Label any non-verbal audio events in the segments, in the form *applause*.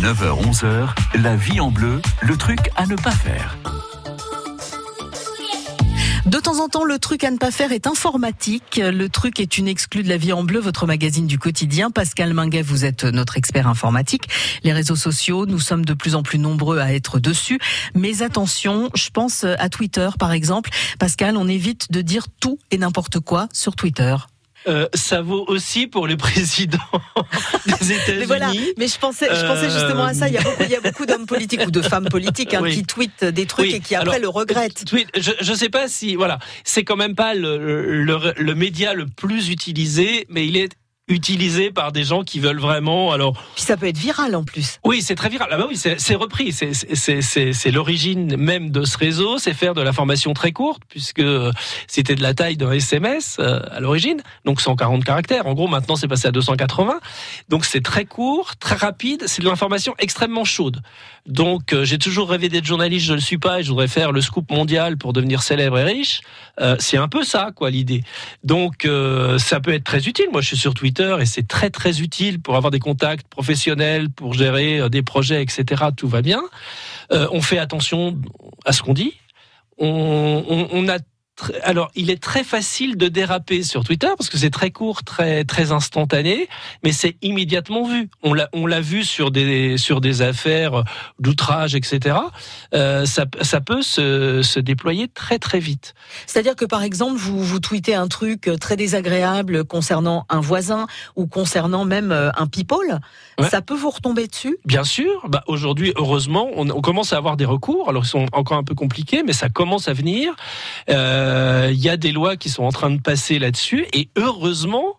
9h-11h, la vie en bleu, le truc à ne pas faire. De temps en temps, le truc à ne pas faire est informatique. Le truc est une exclue de la vie en bleu, votre magazine du quotidien. Pascal Minguet, vous êtes notre expert informatique. Les réseaux sociaux, nous sommes de plus en plus nombreux à être dessus. Mais attention, je pense à Twitter, par exemple. Pascal, on évite de dire tout et n'importe quoi sur Twitter. Euh, ça vaut aussi pour les *laughs* présidents des États-Unis. Mais voilà, mais je pensais, je pensais justement à ça. Il y a beaucoup, il y a beaucoup d'hommes politiques ou de femmes politiques hein, Oui. qui tweetent des trucs Oui. et qui après Alors, le regrettent. Tweet, je, je sais pas si voilà, c'est quand même pas le, le, le média le plus utilisé, mais il est utilisé par des gens qui veulent vraiment. Alors Puis ça peut être viral en plus. oui, c'est très viral. Ah bah oui, c'est repris. C'est c'est c'est c'est l'origine même de ce réseau. C'est faire de l'information très courte puisque c'était de la taille d'un SMS euh, à l'origine, donc 140 caractères. En gros, maintenant c'est passé à 280. Donc c'est très court, très rapide. C'est de l'information extrêmement chaude. Donc euh, j'ai toujours rêvé d'être journaliste. Je le suis pas et je voudrais faire le scoop mondial pour devenir célèbre et riche. Euh, c'est un peu ça, quoi, l'idée. Donc euh, ça peut être très utile. Moi, je suis sur Twitter et c'est très très utile pour avoir des contacts professionnels, pour gérer euh, des projets, etc. Tout va bien. Euh, on fait attention à ce qu'on dit. On, on, a alors, il est très facile de déraper sur Twitter parce que c'est très court, très très instantané, mais c'est immédiatement vu. On l'a on l'a vu sur des sur des affaires d'outrage, etc. Euh, ça ça peut se se déployer très très vite. C'est-à-dire que par exemple, vous vous tweetez un truc très désagréable concernant un voisin ou concernant même euh, un people, Ouais. ça peut vous retomber dessus? Bien sûr, bah aujourd'hui, heureusement, on, on commence à avoir des recours. Alors, ils sont encore un peu compliqués, mais ça commence à venir. Euh, Il y a des lois qui sont en train de passer là-dessus, et heureusement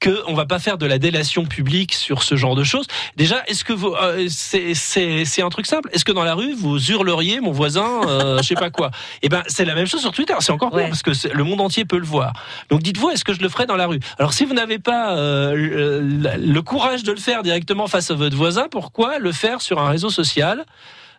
que on va pas faire de la délation publique sur ce genre de choses. Déjà, est-ce que vous, euh, c'est c'est c'est un truc simple? Est-ce que dans la rue vous hurleriez mon voisin, euh, je sais pas quoi? *laughs* Eh ben, c'est la même chose sur Twitter. C'est encore pire Ouais. parce que le monde entier peut le voir. Donc, dites-vous, est-ce que je le ferais dans la rue? Alors, si vous n'avez pas euh, le, le courage de le faire directement face à votre voisin, pourquoi le faire sur un réseau social?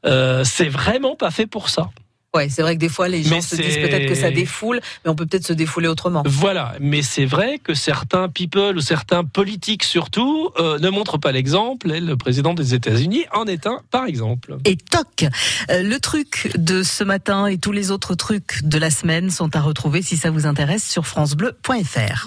Euh, C'est vraiment pas fait pour ça. Ouais, c'est vrai que des fois les gens Mais se disent peut-être que ça défoule, mais on peut peut-être se défouler autrement. Voilà, mais c'est vrai que certains people ou certains politiques surtout euh, ne montrent pas l'exemple. Et le président des États-Unis en est un, par exemple. Et toc, euh, le truc de ce matin et tous les autres trucs de la semaine sont à retrouver si ça vous intéresse sur francebleu.fr.